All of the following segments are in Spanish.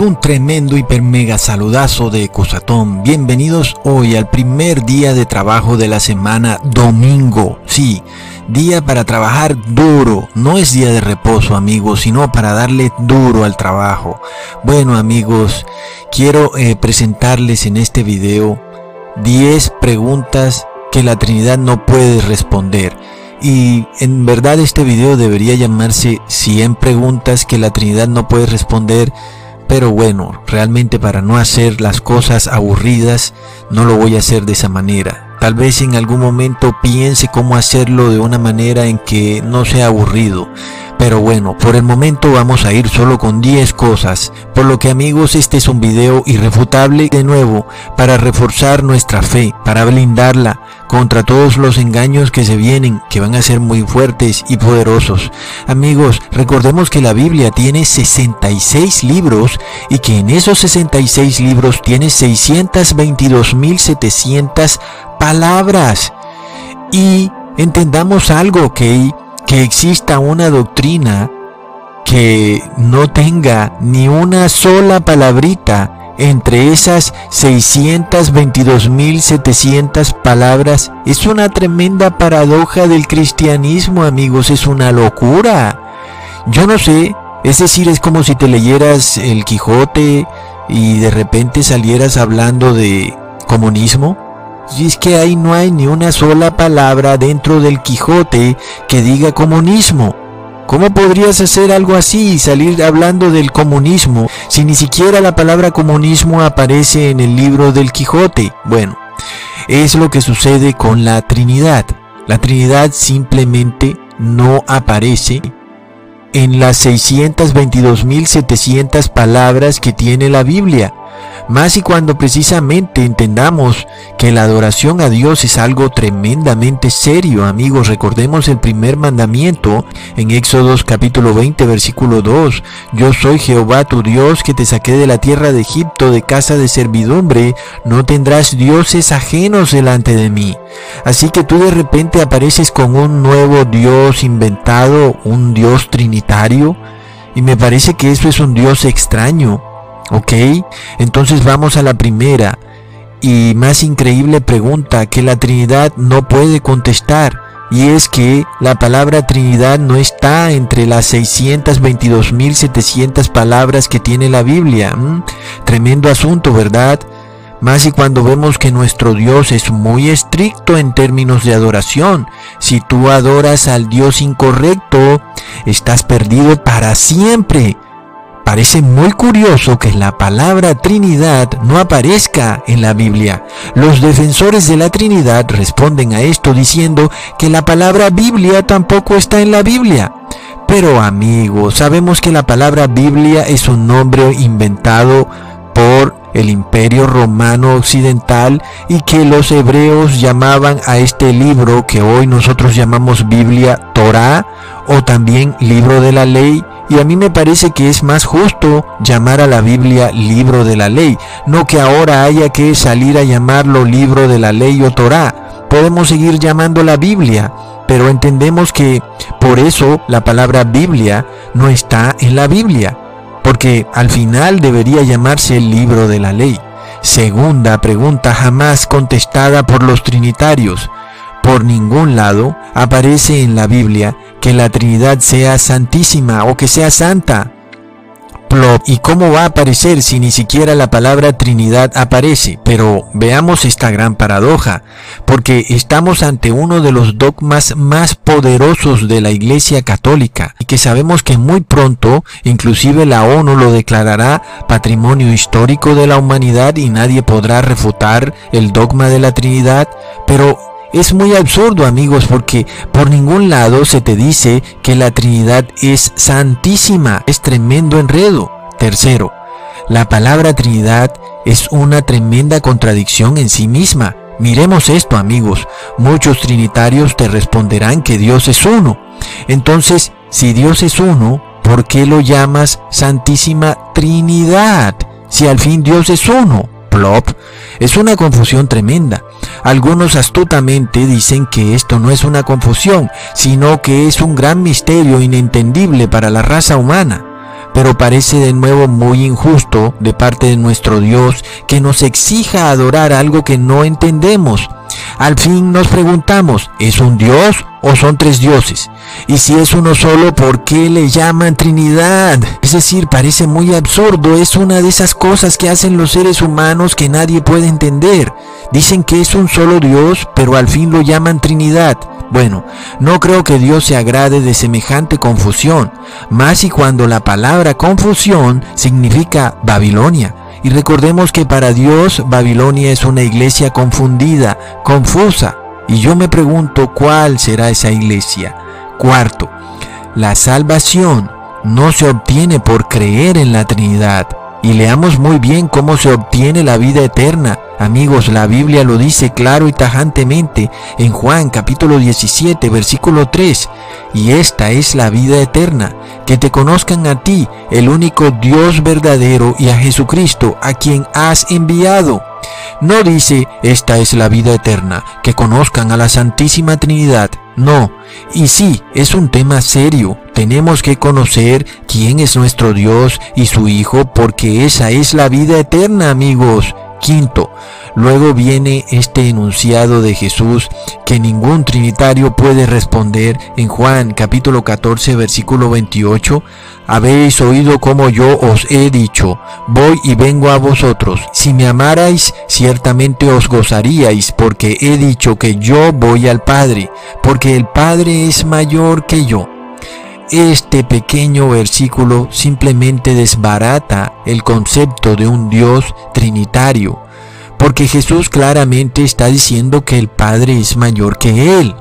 un tremendo hiper mega saludazo de Cusatón. Bienvenidos hoy al primer día de trabajo de la semana, domingo. Sí, día para trabajar duro. No es día de reposo, amigos, sino para darle duro al trabajo. Bueno, amigos, quiero eh, presentarles en este video 10 preguntas que la Trinidad no puede responder. Y en verdad este video debería llamarse 100 preguntas que la Trinidad no puede responder. Pero bueno, realmente para no hacer las cosas aburridas, no lo voy a hacer de esa manera. Tal vez en algún momento piense cómo hacerlo de una manera en que no sea aburrido. Pero bueno, por el momento vamos a ir solo con 10 cosas. Por lo que amigos, este es un video irrefutable de nuevo para reforzar nuestra fe, para blindarla contra todos los engaños que se vienen, que van a ser muy fuertes y poderosos. Amigos, recordemos que la Biblia tiene 66 libros y que en esos 66 libros tiene 622.700 palabras. Y entendamos algo, que que exista una doctrina que no tenga ni una sola palabrita entre esas 622.700 palabras es una tremenda paradoja del cristianismo, amigos, es una locura. Yo no sé, es decir, es como si te leyeras el Quijote y de repente salieras hablando de comunismo. Y es que ahí no hay ni una sola palabra dentro del Quijote que diga comunismo. ¿Cómo podrías hacer algo así y salir hablando del comunismo si ni siquiera la palabra comunismo aparece en el libro del Quijote? Bueno, es lo que sucede con la Trinidad. La Trinidad simplemente no aparece en las 622.700 palabras que tiene la Biblia. Más y cuando precisamente entendamos que la adoración a Dios es algo tremendamente serio, amigos. Recordemos el primer mandamiento en Éxodos capítulo 20, versículo 2. Yo soy Jehová tu Dios que te saqué de la tierra de Egipto, de casa de servidumbre. No tendrás dioses ajenos delante de mí. Así que tú de repente apareces con un nuevo Dios inventado, un Dios trinitario. Y me parece que eso es un Dios extraño. ¿Ok? Entonces vamos a la primera y más increíble pregunta que la Trinidad no puede contestar. Y es que la palabra Trinidad no está entre las 622.700 palabras que tiene la Biblia. Tremendo asunto, ¿verdad? Más y cuando vemos que nuestro Dios es muy estricto en términos de adoración. Si tú adoras al Dios incorrecto, estás perdido para siempre. Parece muy curioso que la palabra Trinidad no aparezca en la Biblia. Los defensores de la Trinidad responden a esto diciendo que la palabra Biblia tampoco está en la Biblia. Pero amigos, sabemos que la palabra Biblia es un nombre inventado por el imperio romano occidental y que los hebreos llamaban a este libro que hoy nosotros llamamos Biblia Torah o también libro de la ley y a mí me parece que es más justo llamar a la Biblia libro de la ley, no que ahora haya que salir a llamarlo libro de la ley o Torah. Podemos seguir llamando la Biblia, pero entendemos que por eso la palabra Biblia no está en la Biblia, porque al final debería llamarse el libro de la ley. Segunda pregunta jamás contestada por los trinitarios. Por ningún lado aparece en la Biblia que la Trinidad sea santísima o que sea santa. ¿Y cómo va a aparecer si ni siquiera la palabra Trinidad aparece? Pero veamos esta gran paradoja, porque estamos ante uno de los dogmas más poderosos de la Iglesia Católica y que sabemos que muy pronto inclusive la ONU lo declarará patrimonio histórico de la humanidad y nadie podrá refutar el dogma de la Trinidad, pero es muy absurdo amigos porque por ningún lado se te dice que la Trinidad es santísima. Es tremendo enredo. Tercero, la palabra Trinidad es una tremenda contradicción en sí misma. Miremos esto amigos. Muchos trinitarios te responderán que Dios es uno. Entonces, si Dios es uno, ¿por qué lo llamas Santísima Trinidad? Si al fin Dios es uno. Es una confusión tremenda. Algunos astutamente dicen que esto no es una confusión, sino que es un gran misterio inentendible para la raza humana. pero parece de nuevo muy injusto de parte de nuestro Dios que nos exija adorar algo que no entendemos. Al fin nos preguntamos, ¿es un Dios o son tres dioses? Y si es uno solo, ¿por qué le llaman Trinidad? Es decir, parece muy absurdo, es una de esas cosas que hacen los seres humanos que nadie puede entender. Dicen que es un solo Dios, pero al fin lo llaman Trinidad. Bueno, no creo que Dios se agrade de semejante confusión, más y cuando la palabra confusión significa Babilonia. Y recordemos que para Dios Babilonia es una iglesia confundida, confusa. Y yo me pregunto cuál será esa iglesia. Cuarto, la salvación no se obtiene por creer en la Trinidad. Y leamos muy bien cómo se obtiene la vida eterna. Amigos, la Biblia lo dice claro y tajantemente en Juan capítulo 17, versículo 3. Y esta es la vida eterna, que te conozcan a ti, el único Dios verdadero, y a Jesucristo, a quien has enviado. No dice, esta es la vida eterna, que conozcan a la Santísima Trinidad. No, y sí, es un tema serio. Tenemos que conocer quién es nuestro Dios y su Hijo, porque esa es la vida eterna, amigos. Quinto, luego viene este enunciado de Jesús que ningún trinitario puede responder en Juan capítulo 14 versículo 28. Habéis oído como yo os he dicho, voy y vengo a vosotros. Si me amarais, ciertamente os gozaríais, porque he dicho que yo voy al Padre, porque el Padre es mayor que yo. Este pequeño versículo simplemente desbarata el concepto de un Dios trinitario, porque Jesús claramente está diciendo que el Padre es mayor que Él.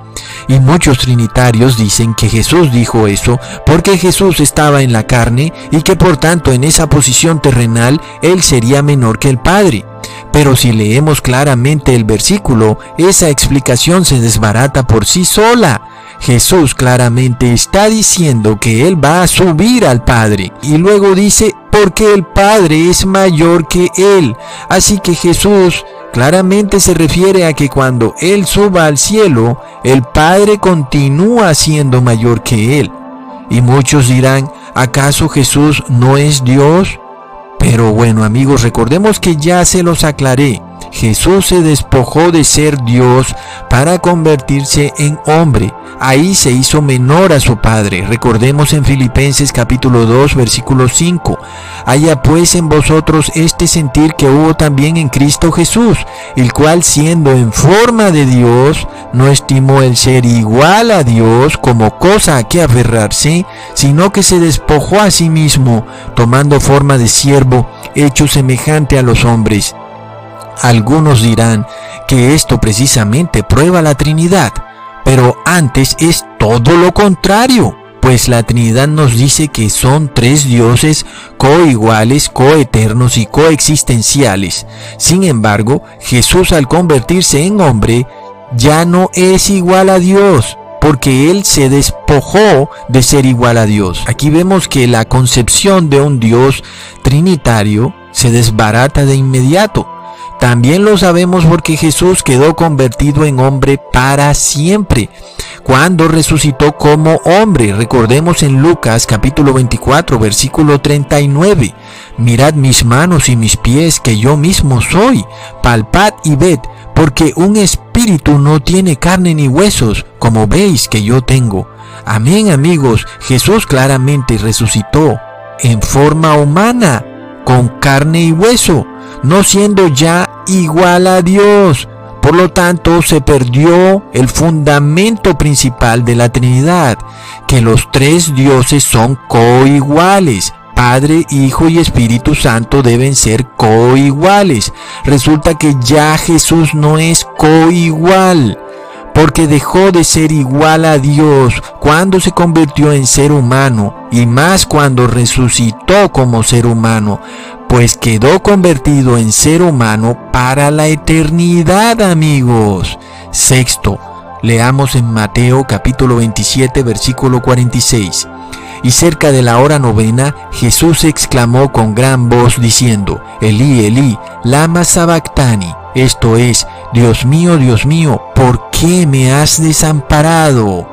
Y muchos trinitarios dicen que Jesús dijo eso porque Jesús estaba en la carne y que por tanto en esa posición terrenal Él sería menor que el Padre. Pero si leemos claramente el versículo, esa explicación se desbarata por sí sola. Jesús claramente está diciendo que Él va a subir al Padre. Y luego dice, porque el Padre es mayor que Él. Así que Jesús claramente se refiere a que cuando Él suba al cielo, el Padre continúa siendo mayor que Él. Y muchos dirán, ¿acaso Jesús no es Dios? Pero bueno amigos, recordemos que ya se los aclaré. Jesús se despojó de ser Dios para convertirse en hombre. Ahí se hizo menor a su Padre. Recordemos en Filipenses capítulo 2 versículo 5. Haya pues en vosotros este sentir que hubo también en Cristo Jesús, el cual siendo en forma de Dios, no estimó el ser igual a Dios como cosa a que aferrarse, sino que se despojó a sí mismo, tomando forma de siervo, hecho semejante a los hombres algunos dirán que esto precisamente prueba la Trinidad, pero antes es todo lo contrario, pues la Trinidad nos dice que son tres dioses coiguales, coeternos y coexistenciales. Sin embargo, Jesús al convertirse en hombre ya no es igual a Dios, porque Él se despojó de ser igual a Dios. Aquí vemos que la concepción de un Dios trinitario se desbarata de inmediato. También lo sabemos porque Jesús quedó convertido en hombre para siempre, cuando resucitó como hombre. Recordemos en Lucas capítulo 24, versículo 39. Mirad mis manos y mis pies, que yo mismo soy. Palpad y ved, porque un espíritu no tiene carne ni huesos, como veis que yo tengo. Amén amigos, Jesús claramente resucitó en forma humana, con carne y hueso no siendo ya igual a Dios. Por lo tanto, se perdió el fundamento principal de la Trinidad, que los tres dioses son coiguales. Padre, Hijo y Espíritu Santo deben ser coiguales. Resulta que ya Jesús no es coigual porque dejó de ser igual a Dios cuando se convirtió en ser humano y más cuando resucitó como ser humano, pues quedó convertido en ser humano para la eternidad, amigos. Sexto, leamos en Mateo capítulo 27, versículo 46. Y cerca de la hora novena, Jesús exclamó con gran voz diciendo, Elí, Elí, lama sabactani, esto es, Dios mío, Dios mío, ¿por qué me has desamparado?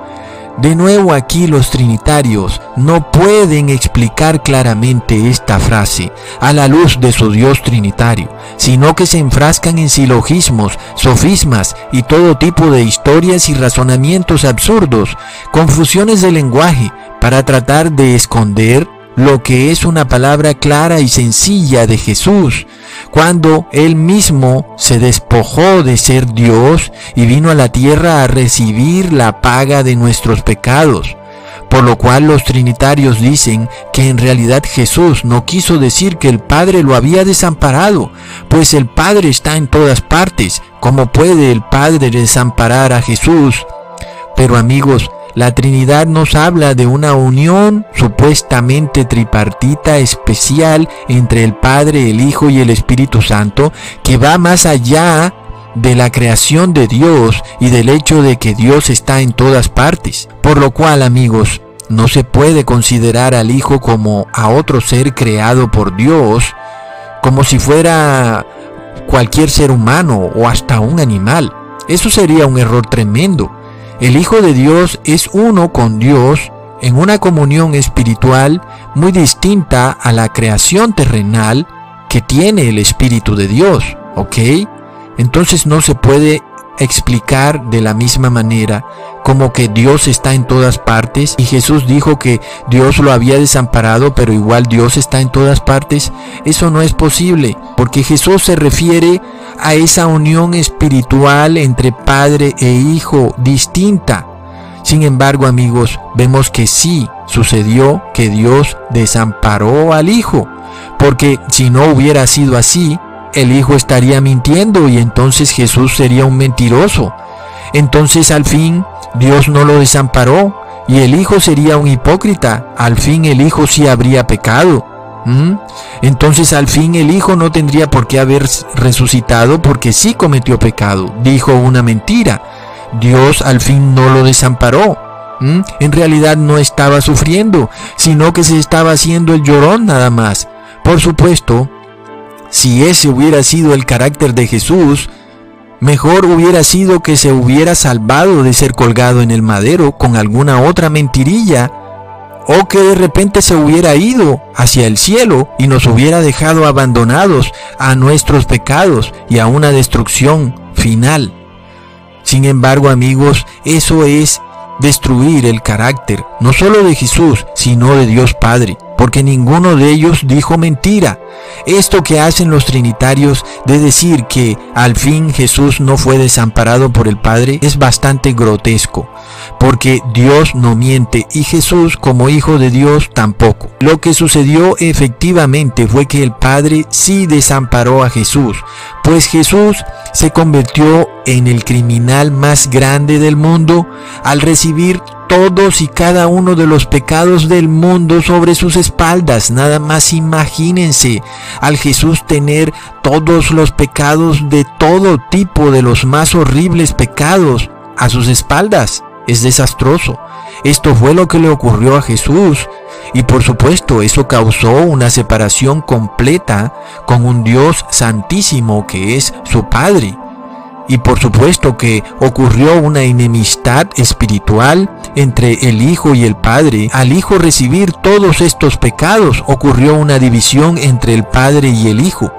De nuevo aquí los trinitarios no pueden explicar claramente esta frase a la luz de su Dios trinitario, sino que se enfrascan en silogismos, sofismas y todo tipo de historias y razonamientos absurdos, confusiones de lenguaje, para tratar de esconder lo que es una palabra clara y sencilla de Jesús, cuando Él mismo se despojó de ser Dios y vino a la tierra a recibir la paga de nuestros pecados. Por lo cual los trinitarios dicen que en realidad Jesús no quiso decir que el Padre lo había desamparado, pues el Padre está en todas partes. ¿Cómo puede el Padre desamparar a Jesús? Pero amigos, la Trinidad nos habla de una unión supuestamente tripartita especial entre el Padre, el Hijo y el Espíritu Santo que va más allá de la creación de Dios y del hecho de que Dios está en todas partes. Por lo cual, amigos, no se puede considerar al Hijo como a otro ser creado por Dios, como si fuera cualquier ser humano o hasta un animal. Eso sería un error tremendo. El Hijo de Dios es uno con Dios en una comunión espiritual muy distinta a la creación terrenal que tiene el Espíritu de Dios, ¿ok? Entonces no se puede explicar de la misma manera como que Dios está en todas partes y Jesús dijo que Dios lo había desamparado pero igual Dios está en todas partes. Eso no es posible porque Jesús se refiere a esa unión espiritual entre Padre e Hijo distinta. Sin embargo amigos, vemos que sí sucedió que Dios desamparó al Hijo porque si no hubiera sido así, el Hijo estaría mintiendo y entonces Jesús sería un mentiroso. Entonces al fin Dios no lo desamparó y el Hijo sería un hipócrita. Al fin el Hijo sí habría pecado. Entonces al fin el Hijo no tendría por qué haber resucitado porque sí cometió pecado. Dijo una mentira. Dios al fin no lo desamparó. En realidad no estaba sufriendo, sino que se estaba haciendo el llorón nada más. Por supuesto, si ese hubiera sido el carácter de Jesús, mejor hubiera sido que se hubiera salvado de ser colgado en el madero con alguna otra mentirilla, o que de repente se hubiera ido hacia el cielo y nos hubiera dejado abandonados a nuestros pecados y a una destrucción final. Sin embargo, amigos, eso es destruir el carácter, no solo de Jesús, sino de Dios Padre, porque ninguno de ellos dijo mentira. Esto que hacen los trinitarios de decir que al fin Jesús no fue desamparado por el Padre es bastante grotesco, porque Dios no miente y Jesús como hijo de Dios tampoco. Lo que sucedió efectivamente fue que el Padre sí desamparó a Jesús, pues Jesús se convirtió en el criminal más grande del mundo al recibir todos y cada uno de los pecados del mundo sobre sus espaldas. Nada más imagínense al Jesús tener todos los pecados de todo tipo, de los más horribles pecados, a sus espaldas. Es desastroso. Esto fue lo que le ocurrió a Jesús. Y por supuesto eso causó una separación completa con un Dios santísimo que es su Padre. Y por supuesto que ocurrió una enemistad espiritual entre el Hijo y el Padre. Al Hijo recibir todos estos pecados ocurrió una división entre el Padre y el Hijo.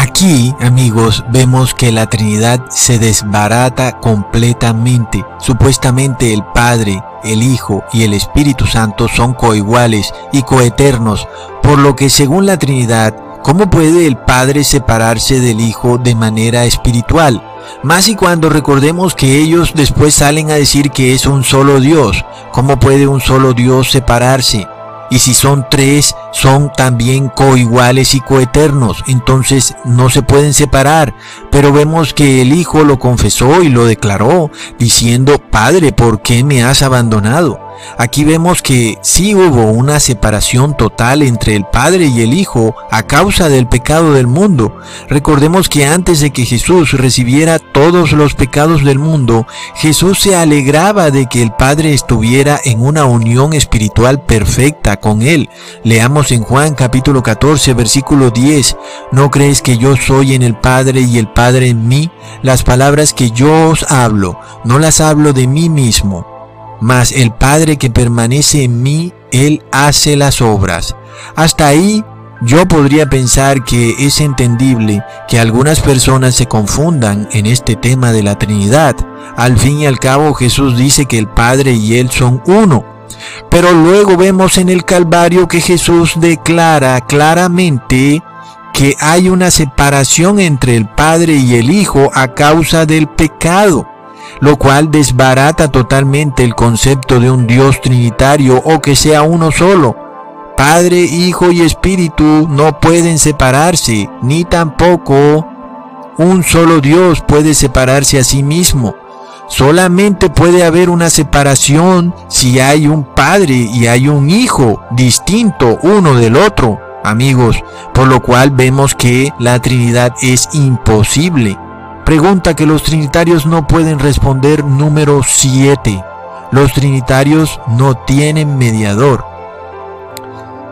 Aquí, amigos, vemos que la Trinidad se desbarata completamente. Supuestamente el Padre, el Hijo y el Espíritu Santo son coiguales y coeternos, por lo que según la Trinidad, ¿cómo puede el Padre separarse del Hijo de manera espiritual? Más y cuando recordemos que ellos después salen a decir que es un solo Dios. ¿Cómo puede un solo Dios separarse? Y si son tres, son también coiguales y coeternos, entonces no se pueden separar. Pero vemos que el Hijo lo confesó y lo declaró, diciendo, Padre, ¿por qué me has abandonado? Aquí vemos que sí hubo una separación total entre el Padre y el Hijo a causa del pecado del mundo. Recordemos que antes de que Jesús recibiera todos los pecados del mundo, Jesús se alegraba de que el Padre estuviera en una unión espiritual perfecta con Él. Leamos en Juan capítulo 14 versículo 10, ¿no crees que yo soy en el Padre y el Padre en mí? Las palabras que yo os hablo, no las hablo de mí mismo mas el Padre que permanece en mí, Él hace las obras. Hasta ahí yo podría pensar que es entendible que algunas personas se confundan en este tema de la Trinidad. Al fin y al cabo Jesús dice que el Padre y Él son uno. Pero luego vemos en el Calvario que Jesús declara claramente que hay una separación entre el Padre y el Hijo a causa del pecado, lo cual desbarata totalmente el concepto de un Dios trinitario o que sea uno solo Padre, Hijo y Espíritu no pueden separarse, ni tampoco un solo Dios puede separarse a sí mismo. Solamente puede haber una separación si hay un Padre y hay un Hijo distinto uno del otro, amigos, por lo cual vemos que la Trinidad es imposible. Pregunta que los trinitarios no pueden responder número 7. Los trinitarios no tienen mediador.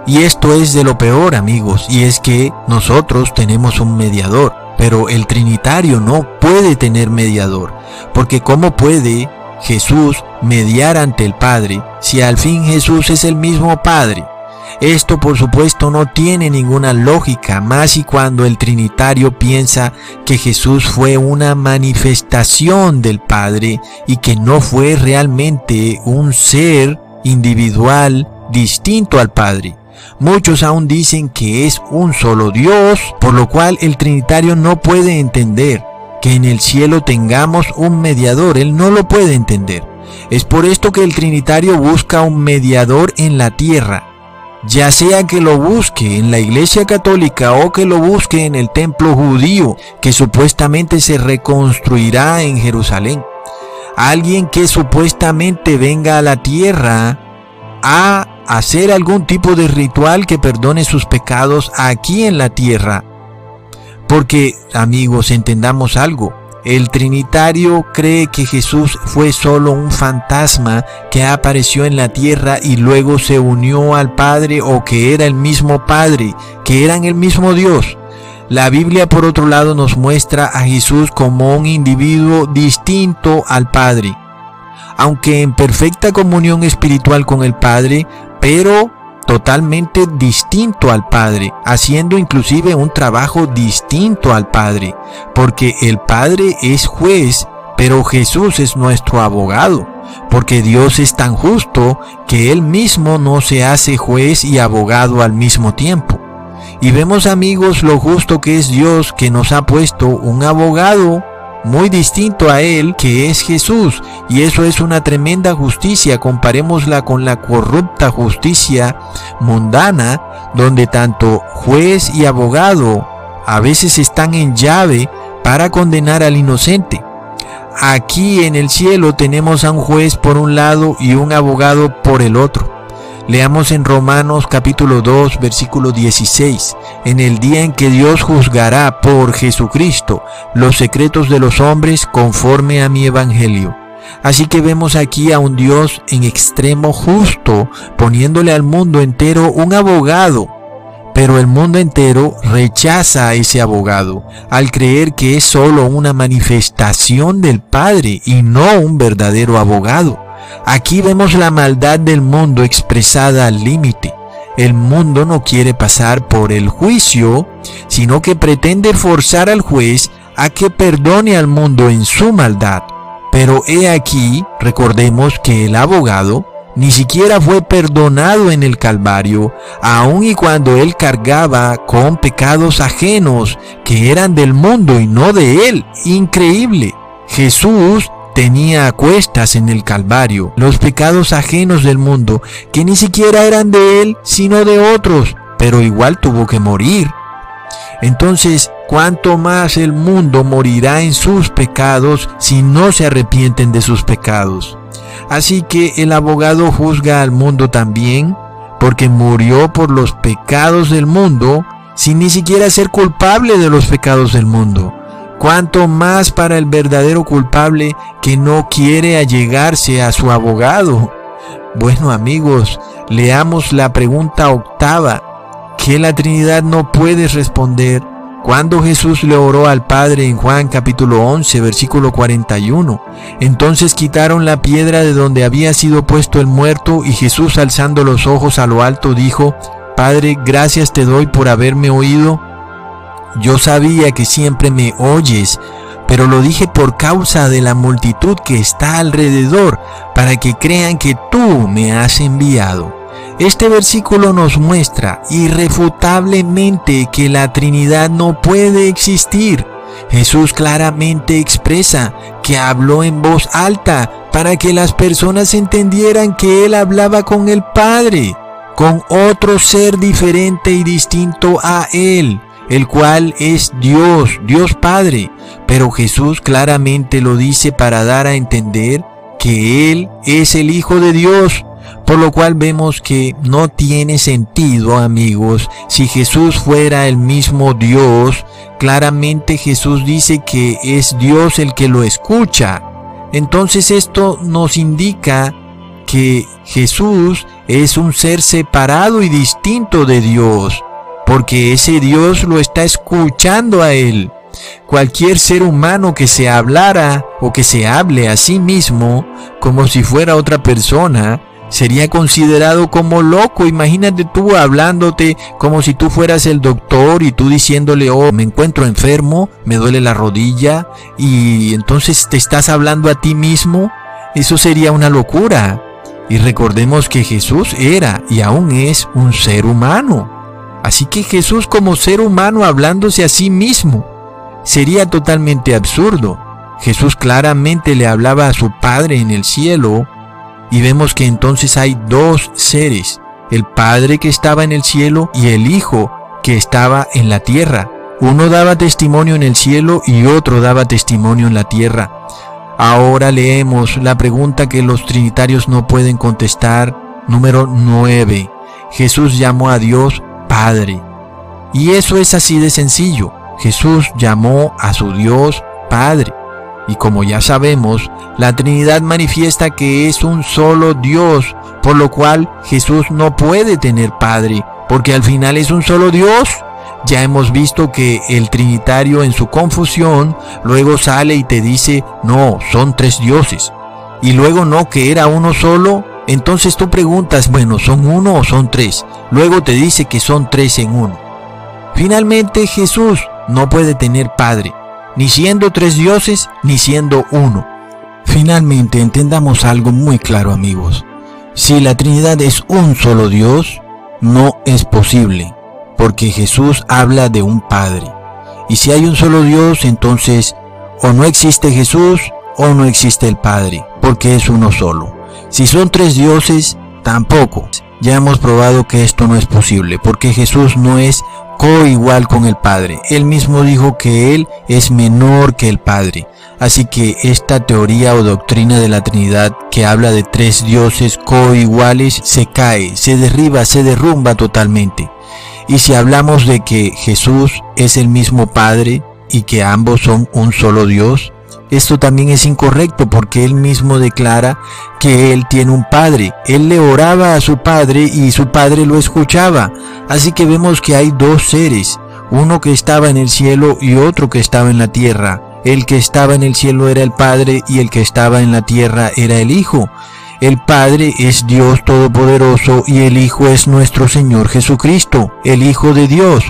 Y esto es de lo peor, amigos, y es que nosotros tenemos un mediador, pero el Trinitario no puede tener mediador, porque ¿cómo puede Jesús mediar ante el Padre si al fin Jesús es el mismo Padre? Esto por supuesto no tiene ninguna lógica, más y cuando el Trinitario piensa que Jesús fue una manifestación del Padre y que no fue realmente un ser individual distinto al Padre. Muchos aún dicen que es un solo Dios, por lo cual el Trinitario no puede entender que en el cielo tengamos un mediador. Él no lo puede entender. Es por esto que el Trinitario busca un mediador en la tierra, ya sea que lo busque en la Iglesia Católica o que lo busque en el templo judío que supuestamente se reconstruirá en Jerusalén. Alguien que supuestamente venga a la tierra a hacer algún tipo de ritual que perdone sus pecados aquí en la tierra. Porque, amigos, entendamos algo. El Trinitario cree que Jesús fue solo un fantasma que apareció en la tierra y luego se unió al Padre o que era el mismo Padre, que eran el mismo Dios. La Biblia por otro lado nos muestra a Jesús como un individuo distinto al Padre aunque en perfecta comunión espiritual con el Padre, pero totalmente distinto al Padre, haciendo inclusive un trabajo distinto al Padre, porque el Padre es juez, pero Jesús es nuestro abogado, porque Dios es tan justo que Él mismo no se hace juez y abogado al mismo tiempo. Y vemos amigos lo justo que es Dios que nos ha puesto un abogado muy distinto a Él, que es Jesús. Y eso es una tremenda justicia. Comparémosla con la corrupta justicia mundana, donde tanto juez y abogado a veces están en llave para condenar al inocente. Aquí en el cielo tenemos a un juez por un lado y un abogado por el otro. Leamos en Romanos capítulo 2 versículo 16, en el día en que Dios juzgará por Jesucristo los secretos de los hombres conforme a mi evangelio. Así que vemos aquí a un Dios en extremo justo, poniéndole al mundo entero un abogado. Pero el mundo entero rechaza a ese abogado al creer que es solo una manifestación del Padre y no un verdadero abogado. Aquí vemos la maldad del mundo expresada al límite. El mundo no quiere pasar por el juicio, sino que pretende forzar al juez a que perdone al mundo en su maldad. Pero he aquí, recordemos que el abogado ni siquiera fue perdonado en el Calvario, aun y cuando él cargaba con pecados ajenos que eran del mundo y no de él. Increíble. Jesús tenía a cuestas en el Calvario los pecados ajenos del mundo, que ni siquiera eran de él, sino de otros, pero igual tuvo que morir. Entonces, ¿cuánto más el mundo morirá en sus pecados si no se arrepienten de sus pecados? Así que el abogado juzga al mundo también, porque murió por los pecados del mundo, sin ni siquiera ser culpable de los pecados del mundo cuanto más para el verdadero culpable que no quiere allegarse a su abogado. Bueno amigos, leamos la pregunta octava que la Trinidad no puede responder cuando Jesús le oró al Padre en Juan capítulo 11, versículo 41. Entonces quitaron la piedra de donde había sido puesto el muerto y Jesús alzando los ojos a lo alto dijo, Padre, gracias te doy por haberme oído. Yo sabía que siempre me oyes, pero lo dije por causa de la multitud que está alrededor, para que crean que tú me has enviado. Este versículo nos muestra irrefutablemente que la Trinidad no puede existir. Jesús claramente expresa que habló en voz alta para que las personas entendieran que Él hablaba con el Padre, con otro ser diferente y distinto a Él, el cual es Dios, Dios Padre. Pero Jesús claramente lo dice para dar a entender que Él es el Hijo de Dios por lo cual vemos que no tiene sentido, amigos, si Jesús fuera el mismo Dios, claramente Jesús dice que es Dios el que lo escucha. Entonces esto nos indica que Jesús es un ser separado y distinto de Dios, porque ese Dios lo está escuchando a él. Cualquier ser humano que se hablara o que se hable a sí mismo como si fuera otra persona, sería considerado como loco. Imagínate tú hablándote como si tú fueras el doctor y tú diciéndole, oh, me encuentro enfermo, me duele la rodilla y entonces te estás hablando a ti mismo. Eso sería una locura. Y recordemos que Jesús era y aún es un ser humano. Así que Jesús como ser humano hablándose a sí mismo sería totalmente absurdo. Jesús claramente le hablaba a su Padre en el cielo y vemos que entonces hay dos seres, el Padre que estaba en el cielo y el Hijo que estaba en la tierra. Uno daba testimonio en el cielo y otro daba testimonio en la tierra. Ahora leemos la pregunta que los trinitarios no pueden contestar, número 9. Jesús llamó a Dios Padre. Y eso es así de sencillo. Jesús llamó a su Dios Padre. Y como ya sabemos, la Trinidad manifiesta que es un solo Dios, por lo cual Jesús no puede tener Padre, porque al final es un solo Dios. Ya hemos visto que el Trinitario en su confusión luego sale y te dice, no, son tres dioses. Y luego no, que era uno solo. Entonces tú preguntas, bueno, ¿son uno o son tres? Luego te dice que son tres en uno. Finalmente Jesús no puede tener Padre, ni siendo tres dioses, ni siendo uno. Finalmente entendamos algo muy claro amigos. Si la Trinidad es un solo Dios, no es posible, porque Jesús habla de un Padre. Y si hay un solo Dios, entonces o no existe Jesús o no existe el Padre, porque es uno solo. Si son tres dioses, tampoco. Ya hemos probado que esto no es posible, porque Jesús no es coigual con el Padre. Él mismo dijo que Él es menor que el Padre. Así que esta teoría o doctrina de la Trinidad que habla de tres dioses coiguales se cae, se derriba, se derrumba totalmente. Y si hablamos de que Jesús es el mismo Padre y que ambos son un solo Dios, esto también es incorrecto porque él mismo declara que él tiene un padre. Él le oraba a su padre y su padre lo escuchaba. Así que vemos que hay dos seres, uno que estaba en el cielo y otro que estaba en la tierra. El que estaba en el cielo era el Padre y el que estaba en la tierra era el Hijo. El Padre es Dios Todopoderoso y el Hijo es nuestro Señor Jesucristo, el Hijo de Dios.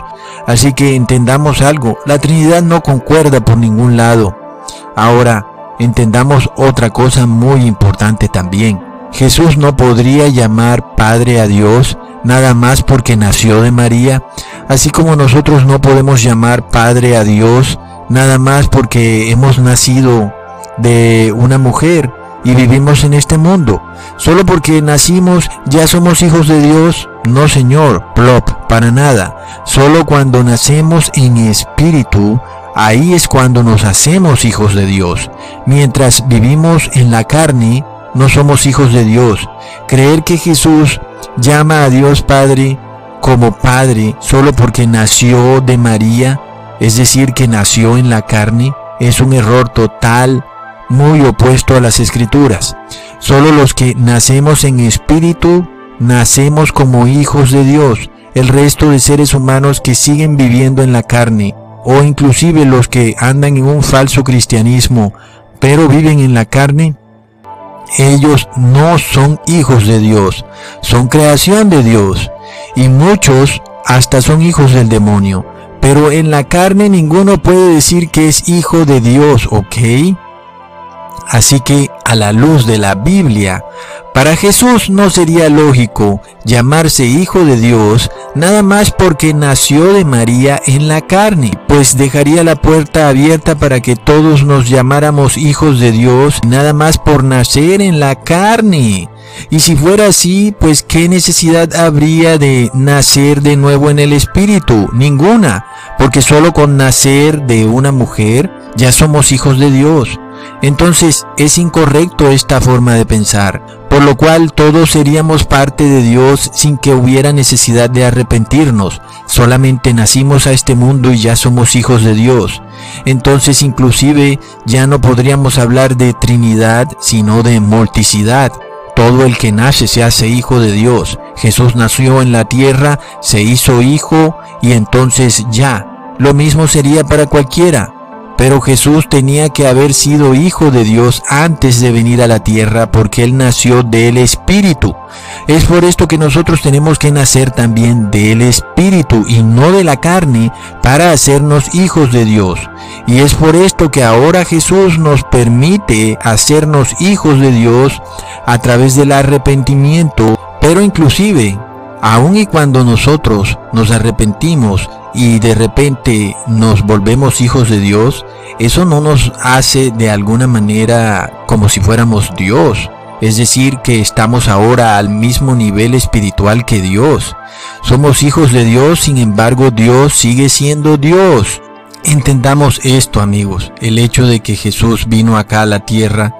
Así que entendamos algo, la Trinidad no concuerda por ningún lado. Ahora, entendamos otra cosa muy importante también. Jesús no podría llamar Padre a Dios nada más porque nació de María, así como nosotros no podemos llamar Padre a Dios nada más porque hemos nacido de una mujer y vivimos en este mundo. Solo porque nacimos ya somos hijos de Dios. No, Señor, plop, para nada. Solo cuando nacemos en espíritu Ahí es cuando nos hacemos hijos de Dios. Mientras vivimos en la carne, no somos hijos de Dios. Creer que Jesús llama a Dios Padre como Padre solo porque nació de María, es decir, que nació en la carne, es un error total, muy opuesto a las escrituras. Solo los que nacemos en espíritu, nacemos como hijos de Dios. El resto de seres humanos que siguen viviendo en la carne, o inclusive los que andan en un falso cristianismo, pero viven en la carne, ellos no son hijos de Dios, son creación de Dios, y muchos hasta son hijos del demonio. Pero en la carne ninguno puede decir que es hijo de Dios, ¿ok? Así que a la luz de la Biblia, para Jesús no sería lógico llamarse hijo de Dios nada más porque nació de María en la carne, pues dejaría la puerta abierta para que todos nos llamáramos hijos de Dios nada más por nacer en la carne. Y si fuera así, pues qué necesidad habría de nacer de nuevo en el Espíritu? Ninguna, porque solo con nacer de una mujer ya somos hijos de Dios. Entonces es incorrecto esta forma de pensar, por lo cual todos seríamos parte de Dios sin que hubiera necesidad de arrepentirnos. Solamente nacimos a este mundo y ya somos hijos de Dios. Entonces inclusive ya no podríamos hablar de Trinidad, sino de multicidad. Todo el que nace se hace hijo de Dios. Jesús nació en la tierra, se hizo hijo y entonces ya. Lo mismo sería para cualquiera. Pero Jesús tenía que haber sido hijo de Dios antes de venir a la tierra porque Él nació del Espíritu. Es por esto que nosotros tenemos que nacer también del Espíritu y no de la carne para hacernos hijos de Dios. Y es por esto que ahora Jesús nos permite hacernos hijos de Dios a través del arrepentimiento, pero inclusive, aun y cuando nosotros nos arrepentimos y de repente nos volvemos hijos de Dios, eso no nos hace de alguna manera como si fuéramos Dios. Es decir, que estamos ahora al mismo nivel espiritual que Dios. Somos hijos de Dios, sin embargo Dios sigue siendo Dios. Entendamos esto amigos, el hecho de que Jesús vino acá a la tierra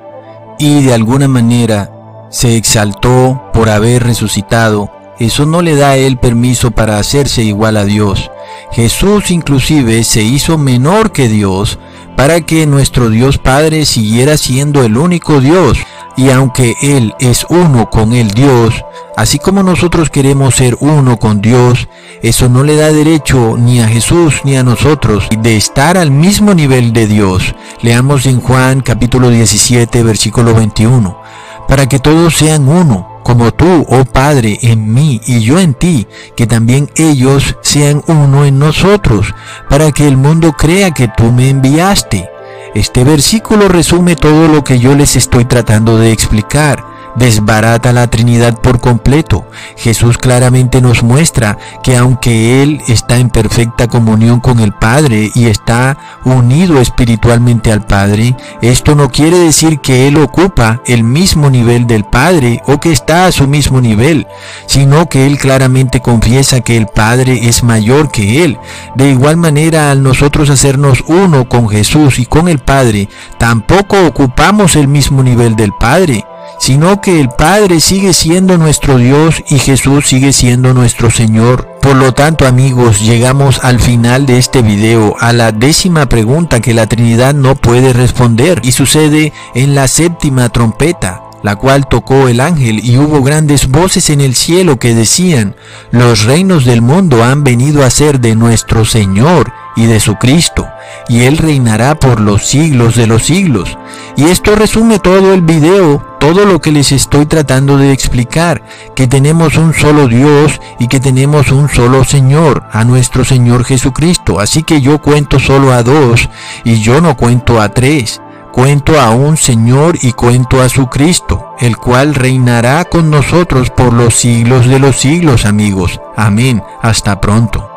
y de alguna manera se exaltó por haber resucitado, eso no le da a él permiso para hacerse igual a Dios. Jesús inclusive se hizo menor que Dios para que nuestro Dios Padre siguiera siendo el único Dios. Y aunque Él es uno con el Dios, así como nosotros queremos ser uno con Dios, eso no le da derecho ni a Jesús ni a nosotros de estar al mismo nivel de Dios. Leamos en Juan capítulo 17 versículo 21. Para que todos sean uno como tú, oh Padre, en mí y yo en ti, que también ellos sean uno en nosotros, para que el mundo crea que tú me enviaste. Este versículo resume todo lo que yo les estoy tratando de explicar desbarata la Trinidad por completo. Jesús claramente nos muestra que aunque Él está en perfecta comunión con el Padre y está unido espiritualmente al Padre, esto no quiere decir que Él ocupa el mismo nivel del Padre o que está a su mismo nivel, sino que Él claramente confiesa que el Padre es mayor que Él. De igual manera, al nosotros hacernos uno con Jesús y con el Padre, tampoco ocupamos el mismo nivel del Padre sino que el Padre sigue siendo nuestro Dios y Jesús sigue siendo nuestro Señor. Por lo tanto amigos, llegamos al final de este video, a la décima pregunta que la Trinidad no puede responder y sucede en la séptima trompeta la cual tocó el ángel y hubo grandes voces en el cielo que decían, los reinos del mundo han venido a ser de nuestro Señor y de su Cristo, y Él reinará por los siglos de los siglos. Y esto resume todo el video, todo lo que les estoy tratando de explicar, que tenemos un solo Dios y que tenemos un solo Señor, a nuestro Señor Jesucristo. Así que yo cuento solo a dos y yo no cuento a tres. Cuento a un Señor y cuento a su Cristo, el cual reinará con nosotros por los siglos de los siglos, amigos. Amén. Hasta pronto.